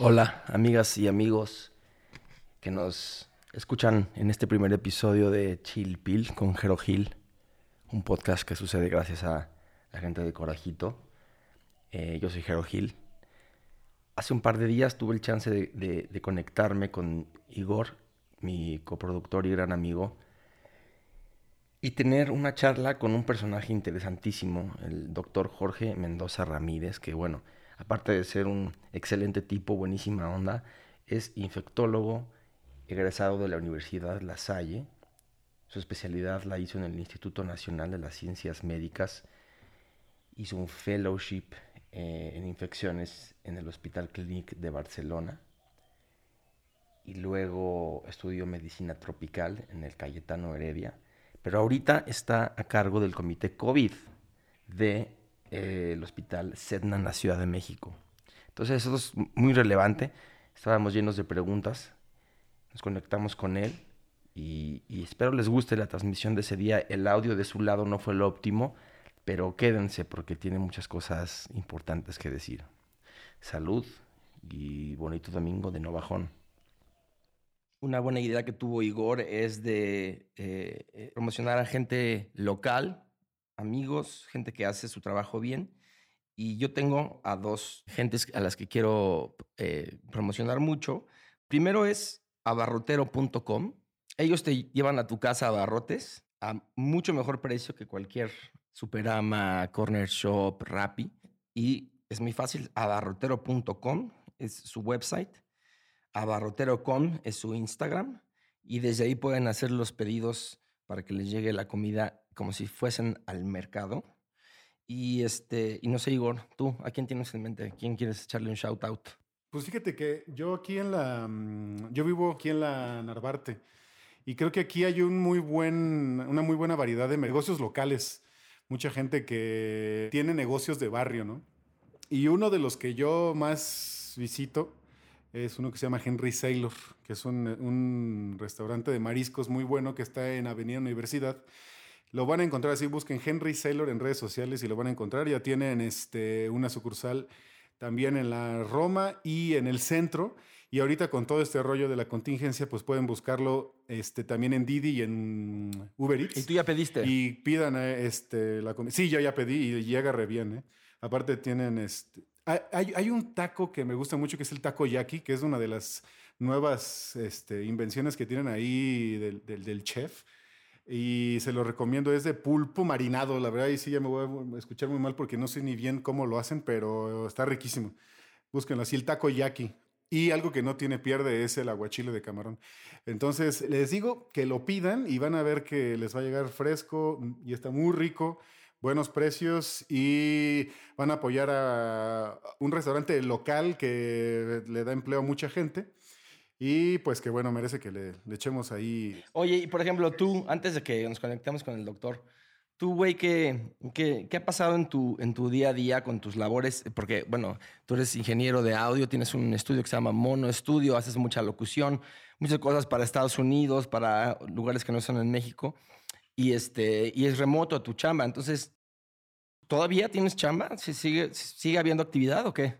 Hola, amigas y amigos que nos escuchan en este primer episodio de Chill Pill con Jero Gil, un podcast que sucede gracias a la gente de Corajito. Eh, yo soy Jero Gil. Hace un par de días tuve el chance de, de conectarme con Igor, mi coproductor y gran amigo, y tener una charla con un personaje interesantísimo, el doctor Jorge Mendoza Ramírez, que bueno, aparte de ser un excelente tipo, buenísima onda, es infectólogo, egresado de la Universidad La Salle. Su especialidad la hizo en el Instituto Nacional de las Ciencias Médicas. Hizo un fellowship eh, en infecciones en el Hospital Clínic de Barcelona. Y luego estudió medicina tropical en el Cayetano Heredia. Pero ahorita está a cargo del comité COVID de eh, el hospital Sedna en la Ciudad de México. Entonces eso es muy relevante. Estábamos llenos de preguntas, nos conectamos con él y, y, espero les guste la transmisión de ese día. El audio de su lado no fue lo óptimo, pero quédense porque tiene muchas cosas importantes que decir. Salud y bonito domingo de no bajón. Una buena idea que tuvo Igor es de eh, eh promocionar a gente local amigos, gente que hace su trabajo bien. Y yo tengo a dos gentes a las que quiero eh, promocionar mucho. Primero es abarrotero.com. Ellos te llevan a tu casa abarrotes a mucho mejor precio que cualquier Superama, Corner Shop, Rappi. Y es muy fácil, abarrotero.com es su website, abarrotero.com es su Instagram y desde ahí pueden hacer los pedidos para que les llegue la comida como si fuesen al mercado. Y, este, y no sé, Igor, tú, ¿a quién tienes en mente? ¿Quién quieres echarle un shout out? Pues fíjate que yo aquí en la, mm, yo vivo aquí en la Narvarte y creo que aquí hay un muy buen, una muy buena variedad de negocios locales. Mucha gente que tiene negocios de barrio, ¿no? Y uno de los que yo más visito es uno que se llama Henry Sailor, que es un, un restaurante de mariscos muy bueno que está en Avenida Universidad lo van a encontrar así, busquen Henry Sailor en redes sociales y lo van a encontrar. Ya tienen este, una sucursal también en la Roma y en el centro. Y ahorita con todo este rollo de la contingencia, pues pueden buscarlo este, también en Didi y en Uber Eats. ¿Y tú ya pediste? Y pidan eh, este, la comida. Sí, yo ya pedí y llega re bien. ¿eh? Aparte tienen este... Hay, hay, un taco que me gusta mucho que es el taco yaki, que es una de las nuevas este, invenciones que tienen ahí del, del, del chef y se lo recomiendo. Es de pulpo marinado, la verdad, y sí ya me voy a escuchar muy mal porque no sé ni bien cómo lo hacen, pero está riquísimo. Búsquenlo así, el taco yaki. Y algo que no tiene pierde es el aguachile de camarón. Entonces, les digo que lo pidan y van a ver que les va a llegar fresco y está muy rico, buenos precios y van a apoyar a un restaurante local que le da empleo a mucha gente y pues que bueno, merece que le, le, echemos ahí. Oye, y por ejemplo, tú, antes de que nos conectemos con el doctor, tú, güey, ¿qué, ¿qué, qué, ha pasado en tu, en tu día a día con tus labores? Porque, bueno, tú eres ingeniero de audio, tienes un estudio que se llama Mono Estudio, haces mucha locución, muchas cosas para Estados Unidos, para lugares que no son en México, y, este, y es remoto tu chamba. Entonces, ¿todavía tienes chamba? ¿Sigue, ¿Sigue habiendo actividad o qué?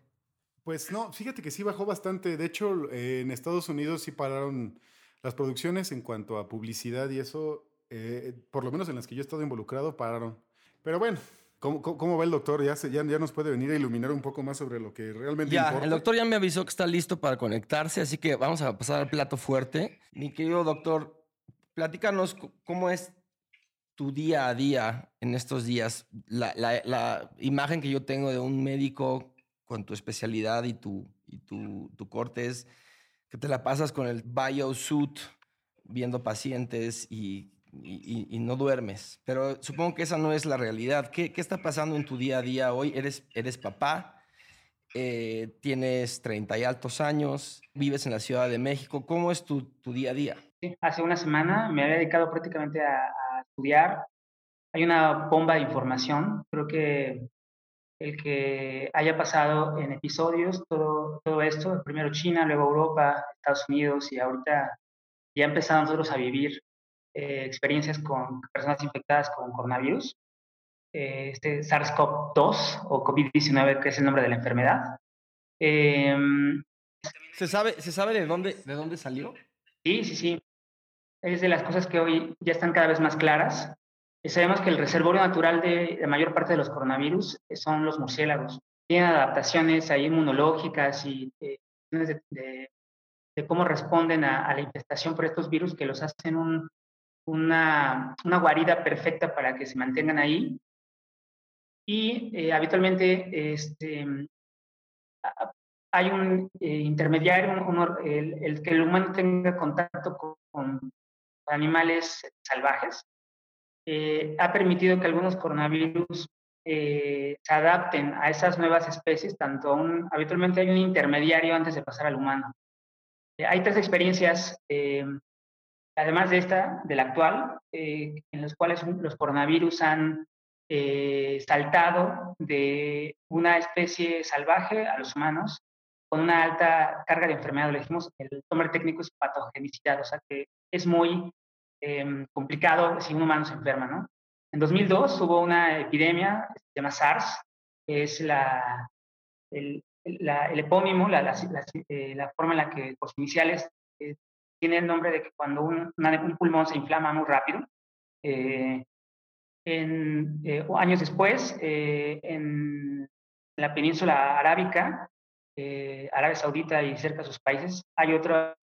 Pues no, fíjate que sí bajó bastante. De hecho, eh, en Estados Unidos sí pararon las producciones en cuanto a publicidad y eso, eh, por lo menos en las que yo he estado involucrado, pararon. Pero bueno, ¿cómo, cómo va el doctor? Ya, se, ya, ya, nos puede venir a iluminar un poco más sobre lo que realmente ya, importa. El doctor ya me avisó que está listo para conectarse, así que vamos a pasar al plato fuerte. Mi querido doctor, platícanos cómo es tu día a día en estos días. La, la, la imagen que yo tengo de un médico con tu especialidad y tu, y tu, tu corte es que te la pasas con el biosuit viendo pacientes y, y, y, no duermes. Pero supongo que esa no es la realidad. ¿Qué, qué está pasando en tu día a día hoy? Eres, eres papá, eh, tienes 30 y altos años, vives en la Ciudad de México. ¿Cómo es tu, tu día a día? Sí, hace una semana me había dedicado prácticamente a, a estudiar. Hay una bomba de información. Creo que el que haya pasado en episodios todo, todo esto, primero China, luego Europa, Estados Unidos y ahorita ya empezamos nosotros a vivir eh, experiencias con personas infectadas con coronavirus, eh, este SARS-CoV-2 o COVID-19, que es el nombre de la enfermedad. Eh, ¿Se sabe, ¿Se sabe de dónde, de dónde salió? Sí, sí, sí. Es de las cosas que hoy ya están cada vez más claras. Sabemos que el reservorio natural de la mayor parte de los coronavirus son los murciélagos. Tienen adaptaciones ahí inmunológicas y eh, de, cómo responden a, la infestación por estos virus que los hacen una, una, guarida perfecta para que se mantengan ahí. Y eh, habitualmente este, hay un eh, intermediario, el, que el humano tenga contacto con, animales salvajes, eh, ha permitido que algunos coronavirus se adapten a esas nuevas especies, tanto un, habitualmente hay un intermediario antes de pasar al humano. hay tres experiencias, además de esta, de la actual, en las cuales los coronavirus han eh, saltado de una especie salvaje a los humanos con una alta carga de enfermedad, lo dijimos, el nombre técnico es patogenicidad, o sea que es muy em, complicado si un humano se enferma, ¿no? En 2002 hubo una epidemia, se llama SARS, que es la, el, el epónimo, la, la, eh, la, forma en la que los iniciales eh, tiene el nombre de que cuando un, un, pulmón se inflama muy rápido, eh, en, eh, años después, eh, en la península arábica, eh, Arabia Saudita y cerca de sus países, hay otro,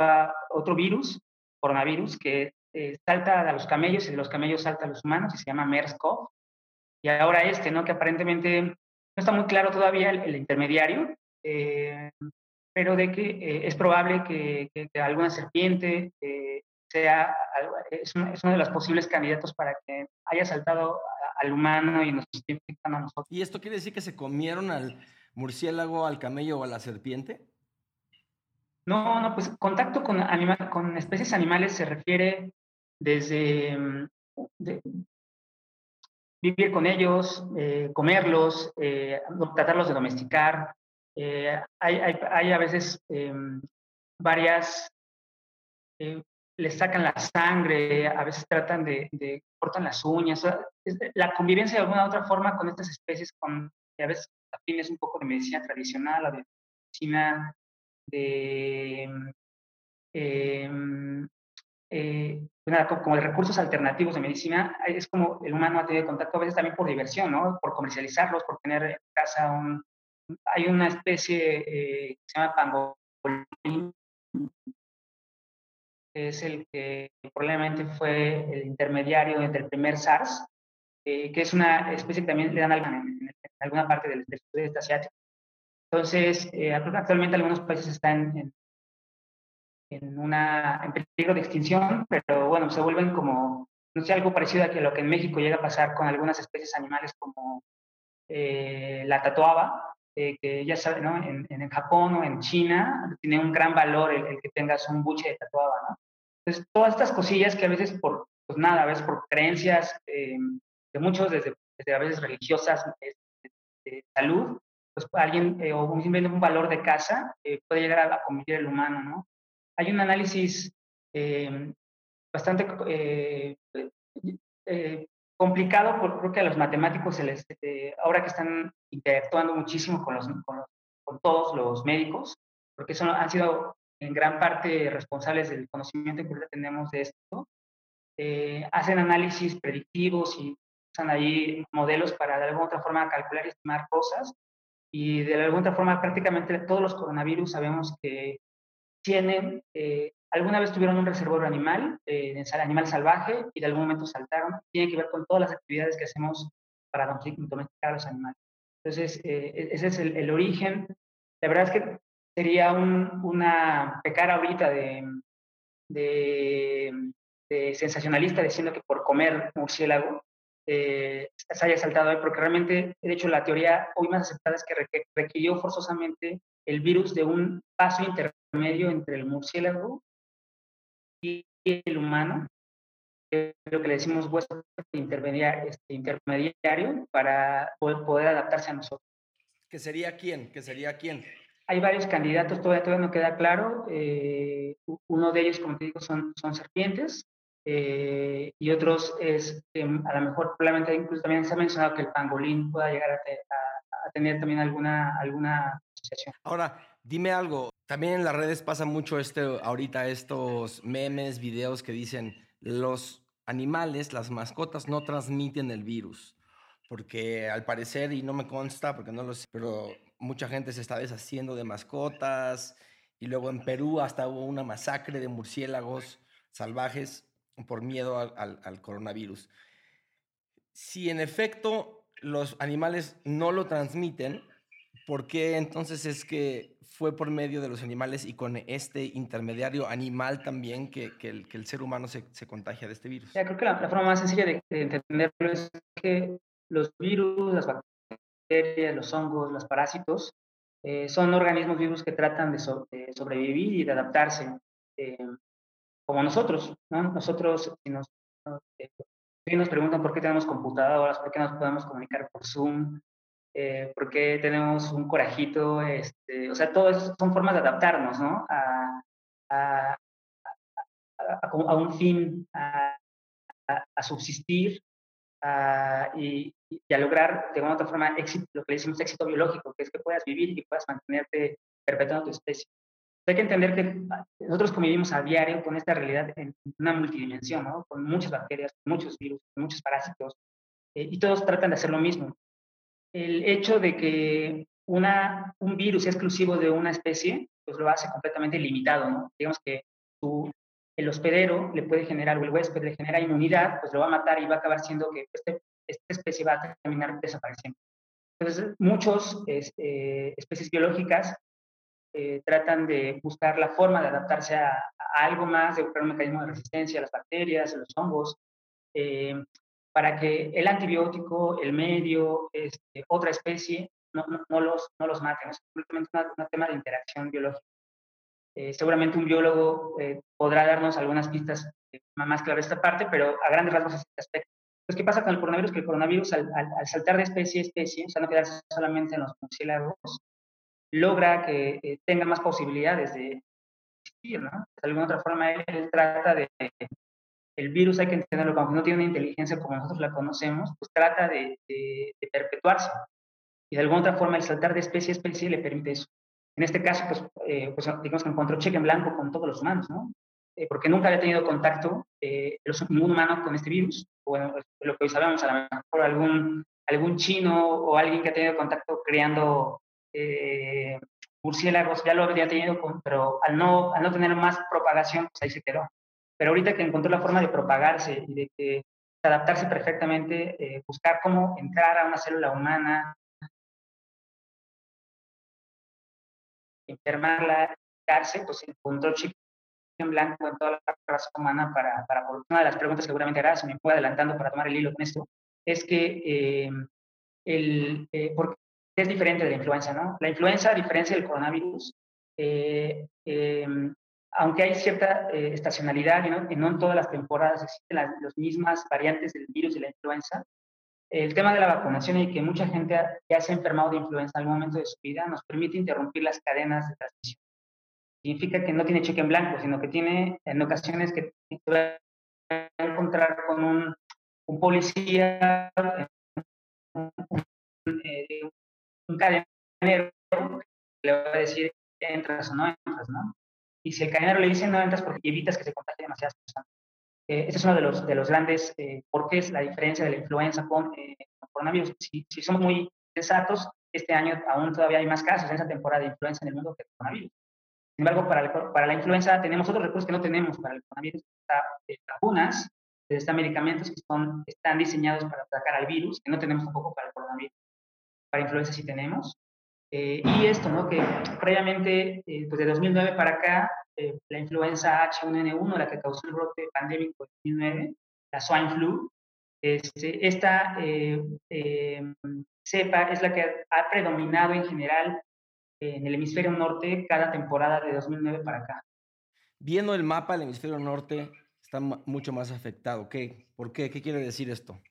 otro virus, coronavirus, que salta a los camellos y de los camellos salta a los humanos y se llama MERS-CoV. Y ahora este, ¿no? que aparentemente no está muy claro todavía el, intermediario, pero de que es probable que, que alguna serpiente sea, es, uno, de los posibles candidatos para que haya saltado al humano y nos esté infectando a nosotros. ¿Y esto quiere decir que se comieron al murciélago, al camello o a la serpiente? No, no, pues contacto con, animal, con especies animales se refiere desde mm, vivir con ellos, eh, comerlos, eh, tratarlos de domesticar. Eh, hay, hay, a veces em, varias les sacan la sangre, a veces tratan de, de cortan las uñas. La convivencia de alguna otra forma con estas especies, con, a veces afines un poco de medicina tradicional o de medicina de, em, eh, como de recursos alternativos de medicina, es como el humano ha tenido contacto a veces también por diversión, ¿no? Por comercializarlos, por tener en casa un... Hay una especie eh, que se llama pangolín, es el que probablemente fue el intermediario entre el primer SARS, eh, que es una especie que también le dan en, alguna parte del, sudeste asiático. Entonces, eh, actualmente algunos países están en, en, una, en peligro de extinción, pero bueno, se vuelven como, no sé, algo parecido a lo que en México llega a pasar con algunas especies animales como eh, la tatuaba, que ya saben, ¿no? En, en, Japón o en China tiene un gran valor el, el que tengas un buche de tatuaba, ¿no? Entonces, todas estas cosillas que a veces por, pues nada, a veces por creencias eh, de muchos, desde, desde, a veces religiosas, de, salud, pues alguien eh, o simplemente un valor de casa eh, puede llegar a, convertir el humano, ¿no? Hay un análisis bastante complicado, porque creo que a los matemáticos, se les, ahora que están interactuando muchísimo con, los, con, con todos los médicos, porque son, han sido en gran parte responsables del conocimiento que tenemos de esto, eh, hacen análisis predictivos y usan ahí modelos para de alguna otra forma calcular y estimar cosas. Y de alguna otra forma prácticamente todos los coronavirus sabemos que tienen, eh, alguna vez tuvieron un reservorio animal, eh, animal salvaje, y de algún momento saltaron. Tiene que ver con todas las actividades que hacemos para domesticar a los animales. Entonces, e-, ese es el, el origen. La verdad es que sería un, una pecar ahorita de, de, sensacionalista diciendo que por comer murciélago eh, se haya saltado ahí, porque realmente, de hecho, la teoría hoy más aceptada es que requirió forzosamente el virus de un paso intermedio entre el murciélago y el humano, lo que le decimos hueso intermediario, este, intermediario para poder, poder adaptarse a nosotros. ¿Que sería quién? ¿Que sería quién? Hay varios candidatos, todavía, todavía no queda claro. Eh, uno de ellos, como te digo, son, son serpientes. Eh, y otros es, a lo mejor, probablemente incluso también se ha mencionado que el pangolín pueda llegar a, tener también alguna, alguna asociación. Ahora, Dime algo, también en las redes pasa mucho este, ahorita estos memes, videos que dicen los animales, las mascotas no transmiten el virus. Porque al parecer, y no me consta porque no lo sé, pero mucha gente se está deshaciendo de mascotas. Y luego en Perú hasta hubo una masacre de murciélagos salvajes por miedo al, al coronavirus. Si en efecto los animales no lo transmiten, ¿por qué entonces es que fue por medio de los animales y con este intermediario animal también que, el, ser humano se, contagia de este virus? creo que la, forma más sencilla de, entenderlo es que los virus, las bacterias, los hongos, los parásitos, eh, son organismos vivos que tratan de, sobrevivir y de adaptarse, eh, como nosotros. Nosotros, si nos, eh, nos preguntan por qué tenemos computadoras, por qué nos podemos comunicar por Zoom, eh, por qué tenemos un corajito, este, o sea, todo eso son formas de adaptarnos, ¿no? A, a, a, un fin, a, subsistir y, y, a lograr de alguna otra forma éxito, lo que decimos éxito biológico, que es que puedas vivir y puedas mantenerte perpetuando tu especie. Hay que entender que nosotros convivimos a diario con esta realidad en una multidimensión, ¿no? Con muchas bacterias, muchos virus, muchos parásitos, eh, y todos tratan de hacer lo mismo el hecho de que una, un virus sea exclusivo de una especie, pues lo hace completamente limitado, ¿no? Digamos que el hospedero le puede generar, o el huésped le genera inmunidad, pues lo va a matar y va a acabar siendo que este, esta especie va a terminar desapareciendo. Entonces, muchas este, especies biológicas eh, tratan de buscar la forma de adaptarse a, algo más, de buscar un mecanismo de resistencia a las bacterias, a los hongos, eh, para que el antibiótico, el medio, este, otra especie, no, no, los, no los maten. Es completamente un tema de interacción biológica. Eh, seguramente un biólogo eh, podrá darnos algunas pistas eh, más claras esta parte, pero a grandes rasgos es este aspecto. Entonces, ¿qué pasa con el coronavirus? Que el coronavirus, al, al, saltar de especie a especie, o sea, no quedarse solamente en los murciélagos, logra que tenga más posibilidades de existir, ¿no? De alguna otra forma, él trata de el virus hay que entenderlo, aunque no tiene una inteligencia como nosotros la conocemos, pues trata de, perpetuarse. Y de alguna otra forma el saltar de especie a especie le permite eso. En este caso, pues, eh, pues digamos que encontró cheque en blanco con todos los humanos, ¿no? Eh, porque nunca había tenido contacto eh, ningún humano con este virus. Bueno, pues, lo que hoy sabemos, a lo mejor algún, algún chino o alguien que ha tenido contacto creando eh, murciélagos ya lo habría tenido, pero al no, al no tener más propagación, pues ahí se quedó. Pero ahorita que encontró la forma de propagarse y de, adaptarse perfectamente, eh, buscar cómo entrar a una célula humana, enfermarla, pues encontró chip en blanco en toda la raza humana para, para una de las preguntas que seguramente hará, si me voy adelantando para tomar el hilo con esto, es que eh, el, eh, ¿por es diferente de la influenza? ¿no? La influenza, a diferencia del coronavirus, eh, aunque hay cierta eh, estacionalidad y no, en todas las temporadas existen las, mismas variantes del virus y la influenza, el tema de la vacunación y que mucha gente ya se ha enfermado de influenza en algún momento de su vida nos permite interrumpir las cadenas de transmisión. Significa que no tiene cheque en blanco, sino que tiene en ocasiones que va a encontrar con un, un policía, un, un, eh, un cadenero, le va a decir entras o no entras, ¿no? Y si el cadenero le dice no entras porque evitas que se contagien demasiadas personas. Eh, ese es uno de los, de los grandes eh, porqués, la diferencia de la influenza con, eh, coronavirus. Si, si, somos muy sensatos, este año aún todavía hay más casos en esa temporada de influenza en el mundo que el coronavirus. Sin embargo, para, para la influenza tenemos otros recursos que no tenemos para el coronavirus. Está eh, vacunas, están medicamentos que son, están diseñados para atacar al virus, que no tenemos tampoco para el coronavirus. Para influenza sí tenemos. Eh, y esto, ¿no? Que previamente, eh, pues de 2009 para acá, eh, la influenza H1N1, la que causó el brote pandémico de 2009, la swine flu, este, esta cepa es la que ha predominado en general en el hemisferio norte cada temporada de 2009 para acá. Viendo el mapa, el hemisferio norte está mucho más afectado. ¿Qué? ¿Por qué? ¿Qué quiere decir esto?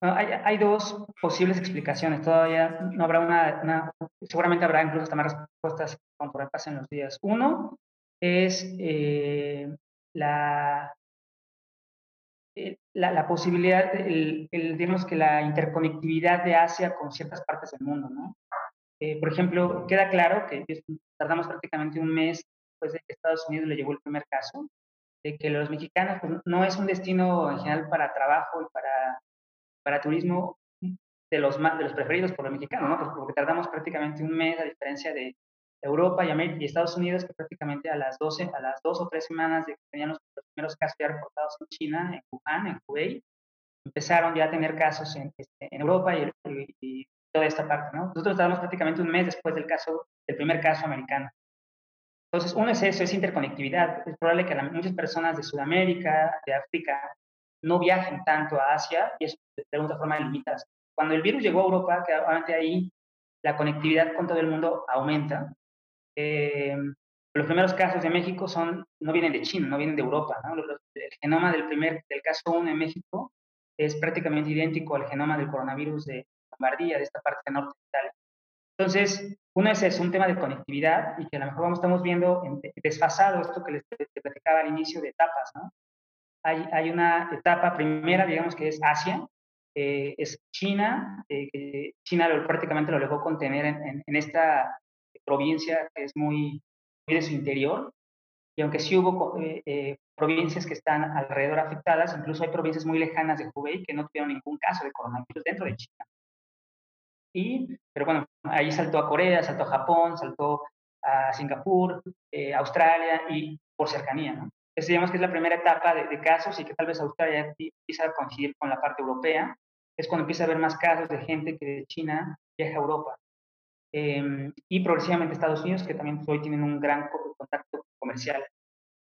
Hay, dos posibles explicaciones. Todavía no habrá una, seguramente habrá incluso hasta más respuestas conforme pasen los días. Uno es eh, la, eh, la, la, posibilidad, el, digamos que la interconectividad de Asia con ciertas partes del mundo, ¿no? Eh, por ejemplo, queda claro que tardamos prácticamente un mes después de que Estados Unidos le llegó el primer caso, de que los mexicanos pues, no es un destino en general para trabajo y para, para turismo de los, de los preferidos por los mexicanos, ¿no? Pues porque tardamos prácticamente un mes a diferencia de Europa y, América, y Estados Unidos, que prácticamente a las 12, a las dos o tres semanas de que tenían los, primeros casos ya reportados en China, en Wuhan, en Hubei, empezaron ya a tener casos en, este, en Europa y, y, toda esta parte, ¿no? Nosotros estábamos prácticamente un mes después del caso, del primer caso americano. Entonces, uno es eso, es interconectividad. Es probable que muchas personas de Sudamérica, de África, no viajen tanto a Asia y eso de alguna forma limitas. Cuando el virus llegó a Europa, que obviamente ahí la conectividad con todo el mundo aumenta. Eh, los primeros casos de México son, no vienen de China, no vienen de Europa. ¿no? El genoma del, primer, del caso 1 en México es prácticamente idéntico al genoma del coronavirus de Lombardía, de esta parte norte de Italia. Entonces, uno es, es un tema de conectividad y que a lo mejor vamos, estamos viendo desfasado esto que les, platicaba al inicio de etapas. ¿no? Hay, hay una etapa primera, digamos que es Asia, eh, es China, eh, China lo, prácticamente lo dejó contener en, esta provincia que es muy, muy, de su interior, y aunque sí hubo eh, provincias que están alrededor afectadas, incluso hay provincias muy lejanas de Hubei que no tuvieron ningún caso de coronavirus dentro de China. Y, pero bueno, ahí saltó a Corea, saltó a Japón, saltó a Singapur, Australia y por cercanía, ¿no? Digamos que es la primera etapa de, de, casos y que tal vez Australia empieza a coincidir con la parte europea es cuando empieza a haber más casos de gente que de China viaja a Europa. Em, y progresivamente Estados Unidos, que también hoy tienen un gran contacto comercial.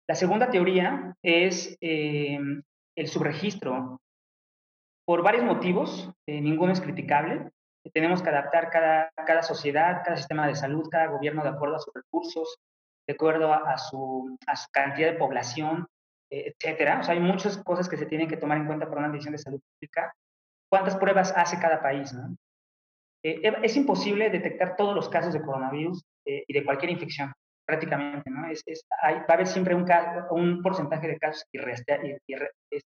La segunda teoría es em, el subregistro. Por varios motivos, eh, ninguno es criticable. Tenemos que adaptar cada, cada sociedad, cada sistema de salud, cada gobierno de acuerdo a sus recursos, de acuerdo a, su, a su, cantidad de población, eh, etcétera. O sea, hay muchas cosas que se tienen que tomar en cuenta para una decisión de salud pública cuántas pruebas hace cada país. ¿no? Eh, es imposible detectar todos los casos de coronavirus eh, y de cualquier infección, prácticamente. ¿no? Es, hay, va a haber siempre un, un porcentaje de casos este,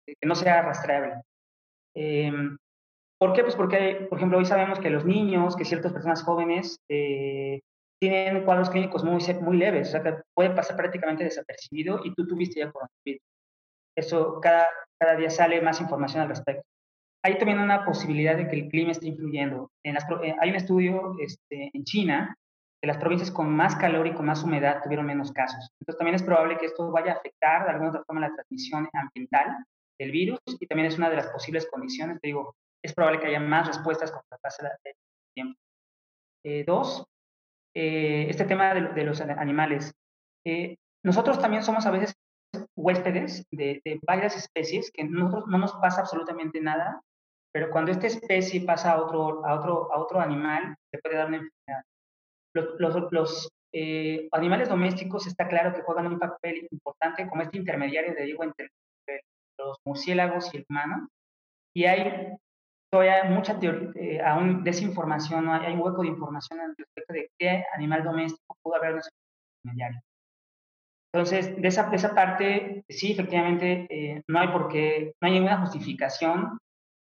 que no sea rastreable. Em, ¿Por qué? Pues porque, por ejemplo, hoy sabemos que los niños, que ciertas personas jóvenes eh, tienen cuadros clínicos muy, muy leves, o sea, que puede pasar prácticamente desapercibido y tú tuviste ya coronavirus. Eso, cada, cada día sale más información al respecto hay también una posibilidad de que el clima esté influyendo. En las, eh, hay un estudio este, en China que las provincias con más calor y con más humedad tuvieron menos casos. Entonces también es probable que esto vaya a afectar de alguna otra forma la transmisión ambiental del virus y también es una de las posibles condiciones. Te digo, es probable que haya más respuestas con el paso del tiempo. Eh, dos, eh, este tema de, de los animales. nosotros también somos a veces huéspedes de, de, varias especies que nosotros no nos pasa absolutamente nada pero cuando esta especie pasa a otro, a otro, a otro animal, se puede dar una enfermedad. Los, los, eh, animales domésticos está claro que juegan un papel importante como este intermediario, de digo, entre, los murciélagos y el humano. Y hay todavía mucha eh, aún desinformación, hay, hay un hueco de información respecto de qué animal doméstico pudo haber sido intermediario. Entonces, de esa, de esa parte, sí, efectivamente, eh, no hay por qué, no hay ninguna justificación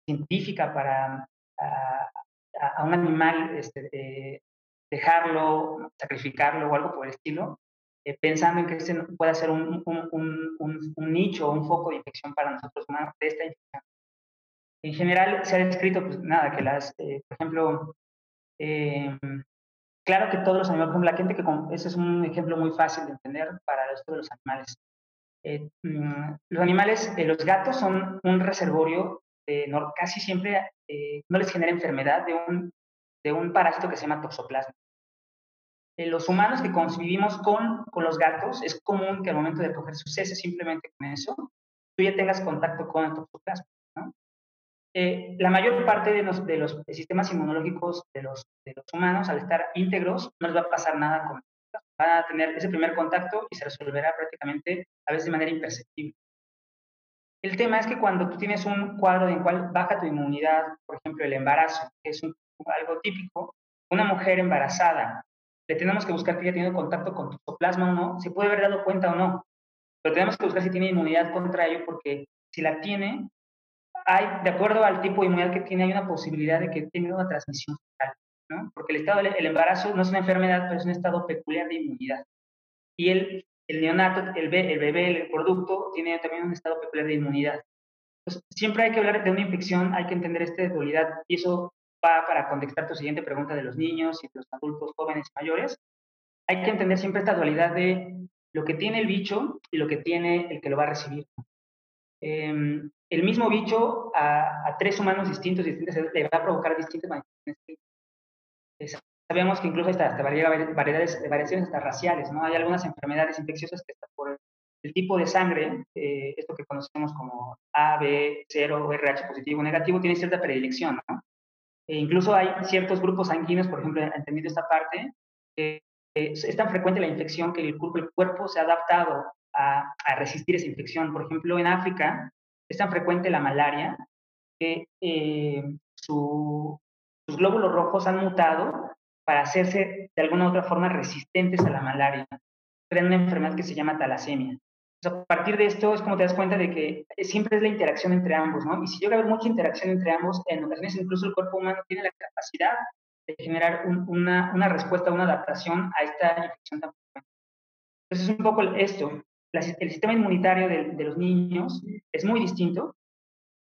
científica para a, un animal este, dejarlo, sacrificarlo o algo por el estilo, eh, pensando en que ese pueda ser un, un, un, un, nicho o un foco de infección para nosotros humanos de esta infección. En general se ha descrito, pues nada, que las, eh, por ejemplo, eh, claro que todos los animales, por ejemplo, la gente que, ese es un ejemplo muy fácil de entender para esto de los animales. Mm, los animales, los gatos son un reservorio eh, no, casi siempre eh, no les genera enfermedad de un, de un parásito que se llama toxoplasma. En los humanos que convivimos con, con los gatos, es común que al momento de coger sus heces, simplemente con eso, tú ya tengas contacto con el toxoplasma. Eh, la mayor parte de los, de los sistemas inmunológicos de los, de los humanos, al estar íntegros, no les va a pasar nada con Van a tener ese primer contacto y se resolverá prácticamente a veces de manera imperceptible. El tema es que cuando tú tienes un cuadro en el cual baja tu inmunidad, por ejemplo, el embarazo, que es algo típico, una mujer embarazada, le tenemos que buscar que haya tenido contacto con toxoplasma o no, se puede haber dado cuenta o no, pero tenemos que buscar si tiene inmunidad contra ello, porque si la tiene, hay, de acuerdo al tipo de inmunidad que tiene, hay una posibilidad de que tenga una transmisión fetal. ¿no? Porque el estado del embarazo no es una enfermedad, pero es un estado peculiar de inmunidad. Y el, el neonato, el, el bebé, el producto, tiene también un estado peculiar de inmunidad. Entonces, siempre hay que hablar de una infección, hay que entender esta dualidad, y eso va para contestar tu siguiente pregunta de los niños y de los adultos jóvenes y mayores. Hay que entender siempre esta dualidad de lo que tiene el bicho y lo que tiene el que lo va a recibir. Em, el mismo bicho a, tres humanos distintos, distintos le va a provocar distintas manifestaciones. Sabemos que incluso hasta, hasta variedades, variaciones hasta raciales, ¿no? Hay algunas enfermedades infecciosas que están por el tipo de sangre, eh, esto que conocemos como A, B, 0, RH positivo o negativo, tiene cierta predilección, ¿no? E incluso hay ciertos grupos sanguíneos, por ejemplo, entendido esta parte, que es tan frecuente la infección que el cuerpo, el cuerpo se ha adaptado a, resistir esa infección. Por ejemplo, en África es tan frecuente la malaria que eh, sus glóbulos rojos han mutado para hacerse de alguna u otra forma resistentes a la malaria. Crean una enfermedad que se llama talasemia. a partir de esto es como te das cuenta de que siempre es la interacción entre ambos, ¿no? Y si llega a haber mucha interacción entre ambos, en ocasiones incluso el cuerpo humano tiene la capacidad de generar una, una, respuesta, una adaptación a esta infección tan. Entonces es un poco esto. el sistema inmunitario de, los niños es muy distinto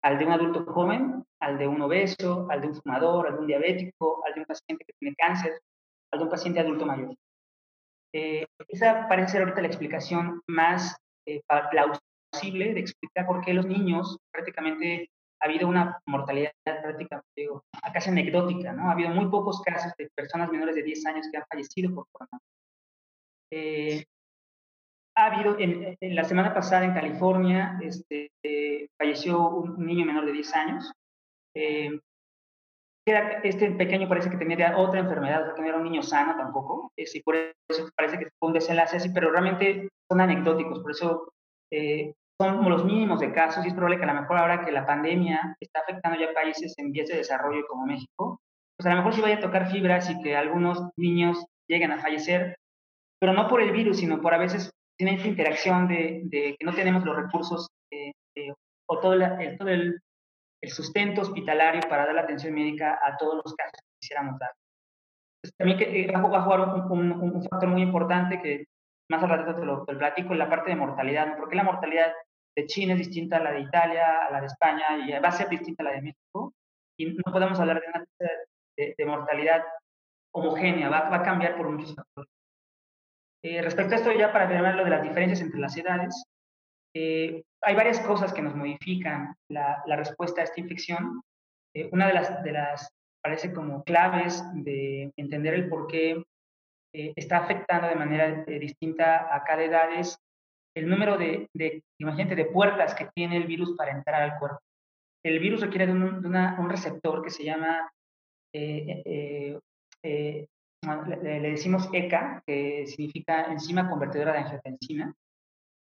al de un adulto joven, al de un obeso, al de un fumador, al de un diabético, al de un paciente que tiene cáncer, al de un paciente adulto mayor. Eh, esa parece ser ahorita la explicación más eh, plausible de explicar por qué los niños prácticamente ha habido una mortalidad prácticamente, digo, casi anecdótica, ¿no? Ha habido muy pocos casos de personas menores de 10 años que han fallecido por coronavirus. Eh, ha habido, en, la semana pasada en California, este, falleció un, niño menor de 10 años. Eh, este pequeño parece que tenía otra enfermedad, o sea, que no era un niño sano tampoco, y por eso parece que fue un desenlace así, pero realmente son anecdóticos, por eso eh, son los mínimos de casos y es probable que a lo mejor ahora que la pandemia está afectando ya países en vías de desarrollo como México, pues a lo mejor sí vaya a tocar fibras y que algunos niños lleguen a fallecer, pero no por el virus, sino por a veces tienen esta interacción de, que no tenemos los recursos eh, eh, o todo, el, todo el, sustento hospitalario para dar la atención médica a todos los casos que quisiéramos dar. también que, va, a jugar un, un, factor muy importante que más al ratito te lo, te lo platico, la parte de mortalidad, ¿no? porque la mortalidad de China es distinta a la de Italia, a la de España, y va a ser distinta a la de México. Y no podemos hablar de una tasa de, mortalidad homogénea, va, va, a cambiar por muchos factores. Eh, respecto a esto, ya para ver lo de las diferencias entre las edades, eh, hay varias cosas que nos modifican la, la respuesta a esta infección. Eh, una de las, de las, parece como claves de entender el por qué está afectando de manera distinta a cada edad es el número de, de, imagínate, de puertas que tiene el virus para entrar al cuerpo. El virus requiere de un, un receptor que se llama, eh, eh, eh, le, decimos ECA, que significa enzima convertidora de angiotensina,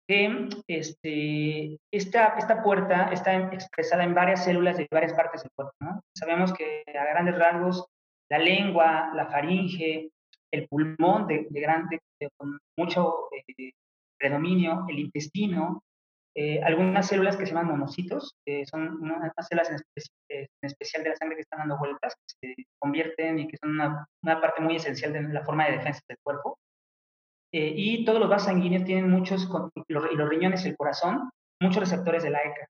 que este, esta, esta puerta está expresada en varias células de varias partes del cuerpo. ¿no? Sabemos que a grandes rasgos la lengua, la faringe, el pulmón de, de grande, con mucho predominio, el intestino, eh, algunas células que se llaman monocitos, que son unas células en, especial de la sangre que están dando vueltas, que se convierten y que son una, parte muy esencial de la forma de defensa del cuerpo. Eh, y todos los vasos sanguíneos tienen muchos, y los, riñones y el corazón, muchos receptores de la ECA.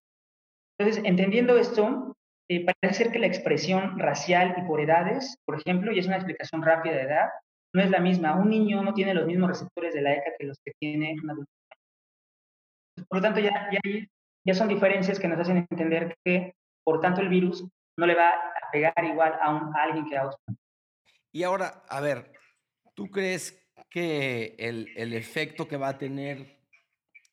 Entonces, entendiendo esto, eh, parece ser que la expresión racial y por edades, por ejemplo, y es una explicación rápida de edad, no es la misma. Un niño no tiene los mismos receptores de la ECA que los que tiene un adulto. Por lo tanto, ya, ya, son diferencias que nos hacen entender que, por tanto, el virus no le va a pegar igual a, un, alguien que a otro. Y ahora, a ver, ¿tú crees que el, el efecto que va a tener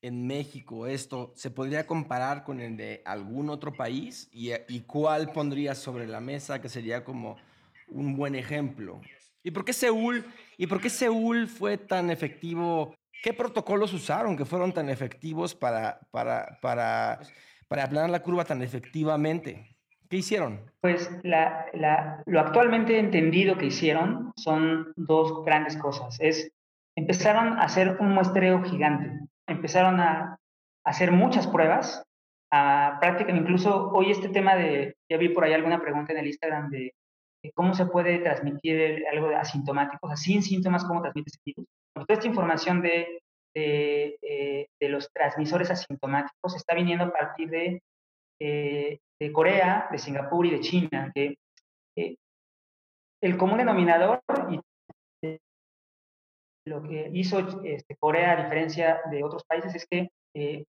en México esto se podría comparar con el de algún otro país? ¿Y, y cuál pondrías sobre la mesa que sería como un buen ejemplo? ¿Y por qué Seúl? ¿Y por qué Seúl fue tan efectivo? ¿Qué protocolos usaron que fueron tan efectivos para, para, para, para aplanar la curva tan efectivamente? ¿Qué hicieron? Pues lo actualmente entendido que hicieron son dos grandes cosas. Es, empezaron a hacer un muestreo gigante. Empezaron a, hacer muchas pruebas. A prácticamente, incluso hoy este tema de, ya vi por ahí alguna pregunta en el Instagram de cómo se puede transmitir algo asintomático, o sea, sin síntomas, cómo transmite ese virus. toda esta información de, de, de, los transmisores asintomáticos está viniendo a partir de, de Corea, de Singapur y de China, que el común denominador y lo que hizo este, Corea, a diferencia de otros países, es que eh,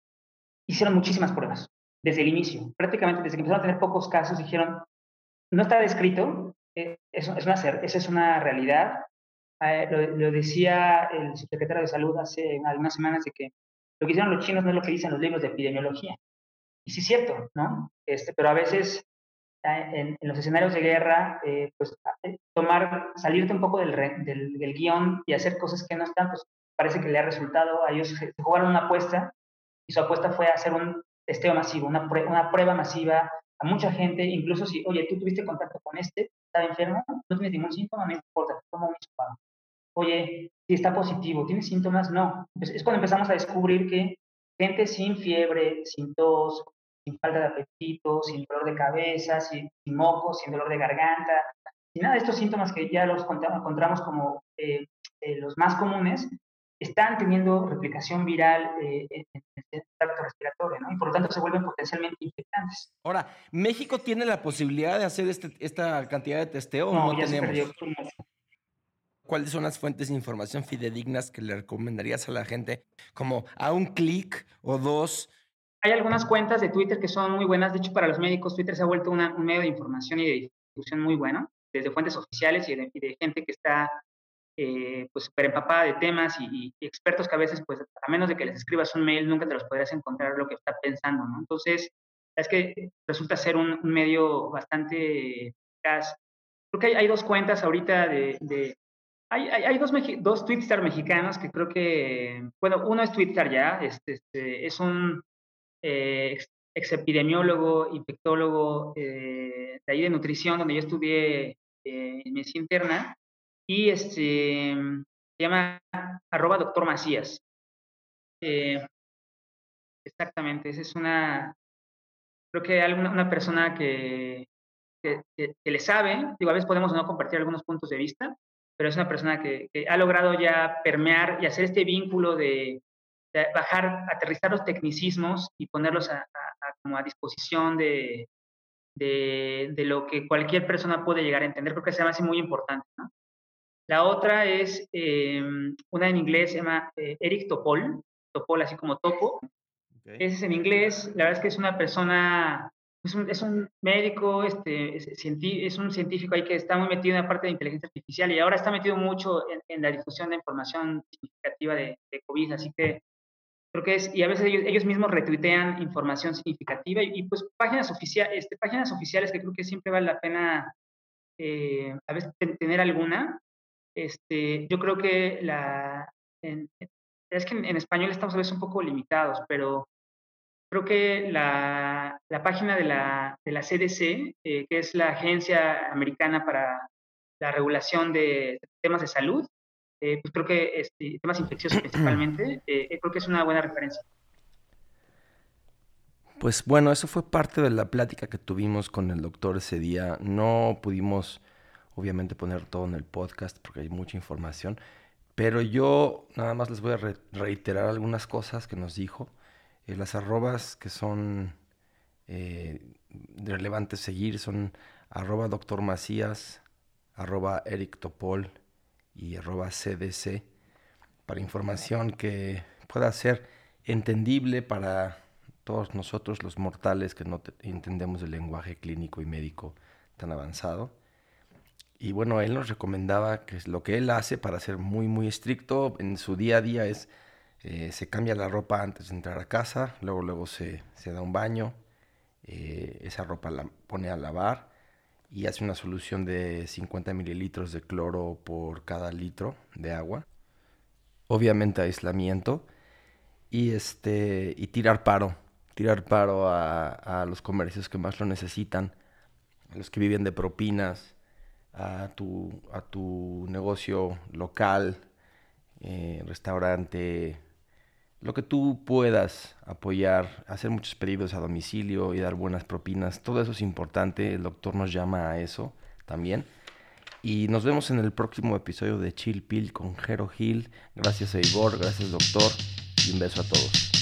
hicieron muchísimas pruebas desde el inicio. Prácticamente desde que empezaron a tener pocos casos, dijeron, no está descrito, eh, eso, es una, esa es una realidad. Eh, lo, decía el subsecretario de Salud hace algunas semanas de que lo que hicieron los chinos no es lo que dicen los libros de epidemiología. Y sí es cierto, ¿no? Este, pero a veces en, los escenarios de guerra, eh, pues eh, tomar, salirte un poco del, del, del, guion y hacer cosas que no están, pues parece que le ha resultado. A ellos se jugaron una apuesta y su apuesta fue hacer un testeo masivo, una, una prueba masiva a mucha gente, incluso si, oye, tú tuviste contacto con este, está enfermo, no tienes ningún síntoma, no importa, toma un Oye, si está positivo, ¿tienes síntomas? No. Pues es cuando empezamos a descubrir que gente sin fiebre, sin tos, sin falta de apetito, sin dolor de cabeza, sin, mocos, sin dolor de garganta, sin nada de estos síntomas que ya los encontramos como eh, eh, los más comunes, están teniendo replicación viral eh, en, el tracto respiratorio, ¿no? Y por lo tanto se vuelven potencialmente infectantes. Ahora, ¿México tiene la posibilidad de hacer este, esta cantidad de testeo no, o no tenemos? ¿Cuáles son las fuentes de información fidedignas que le recomendarías a la gente? Como a un clic o dos, hay algunas cuentas de Twitter que son muy buenas. De hecho, para los médicos, Twitter se ha vuelto un medio de información y de difusión muy bueno, desde fuentes oficiales y de, gente que está eh, pues súper empapada de temas y, expertos que a veces, pues, a menos de que les escribas un mail, nunca te los podrías encontrar lo que está pensando, ¿no? Entonces, es que resulta ser un, medio bastante eficaz. Creo que hay, dos cuentas ahorita de... hay, hay, dos, dos Twitter mexicanos que creo que, bueno, uno es Twitter ya, este, este es un eh, ex epidemiólogo, infectólogo eh, de ahí de nutrición, donde yo estudié eh, medicina interna, y este, se llama arroba doctor Macías. exactamente, esa es una, creo que alguna, una persona que, que, le sabe, digo, a veces podemos no compartir algunos puntos de vista, pero es una persona que, ha logrado ya permear y hacer este vínculo de, bajar, aterrizar los tecnicismos y ponerlos a, como a disposición de, de, de, lo que cualquier persona puede llegar a entender. Creo que se me hace muy importante. ¿no? La otra es em, una en inglés, se llama eh, Eric Topol, Topol así como topo. Ese es en inglés, la verdad es que es una persona, es un, es un médico, este, es, es, un científico ahí que está muy metido en la parte de inteligencia artificial y ahora está metido mucho en, en la difusión de información significativa de, de COVID, así que Creo que es, y a veces ellos, mismos retuitean información significativa y, pues páginas, oficiales este, páginas oficiales que creo que siempre vale la pena eh, a veces tener alguna. Este, yo creo que la, es que en, español estamos a veces un poco limitados, pero creo que la, la página de la, de la CDC, eh, que es la Agencia Americana para la Regulación de Temas de Salud, eh, pues creo que este, temas infecciosos principalmente, eh, eh, creo que es una buena referencia. Pues bueno, eso fue parte de la plática que tuvimos con el doctor ese día. No pudimos, obviamente, poner todo en el podcast porque hay mucha información, pero yo nada más les voy a reiterar algunas cosas que nos dijo. las arrobas que son relevantes seguir son arroba doctor Macías, arroba Eric Topol, y arroba cdc para información que pueda ser entendible para todos nosotros los mortales que no entendemos el lenguaje clínico y médico tan avanzado. Y bueno, él nos recomendaba que lo que él hace para ser muy, muy estricto en su día a día es, eh, se cambia la ropa antes de entrar a casa, luego, luego se, se da un baño, eh, esa ropa la pone a lavar, y hace una solución de 50 mililitros de cloro por cada litro de agua. Obviamente aislamiento y, este, y tirar paro, tirar paro a, los comercios que más lo necesitan, a los que viven de propinas, a tu, a tu negocio local, eh, restaurante, lo que tú puedas apoyar, hacer muchos pedidos a domicilio y dar buenas propinas, todo eso es importante, el doctor nos llama a eso también. Y nos vemos en el próximo episodio de Chill Pill con Jero Gil. Gracias a Igor, gracias doctor y un beso a todos.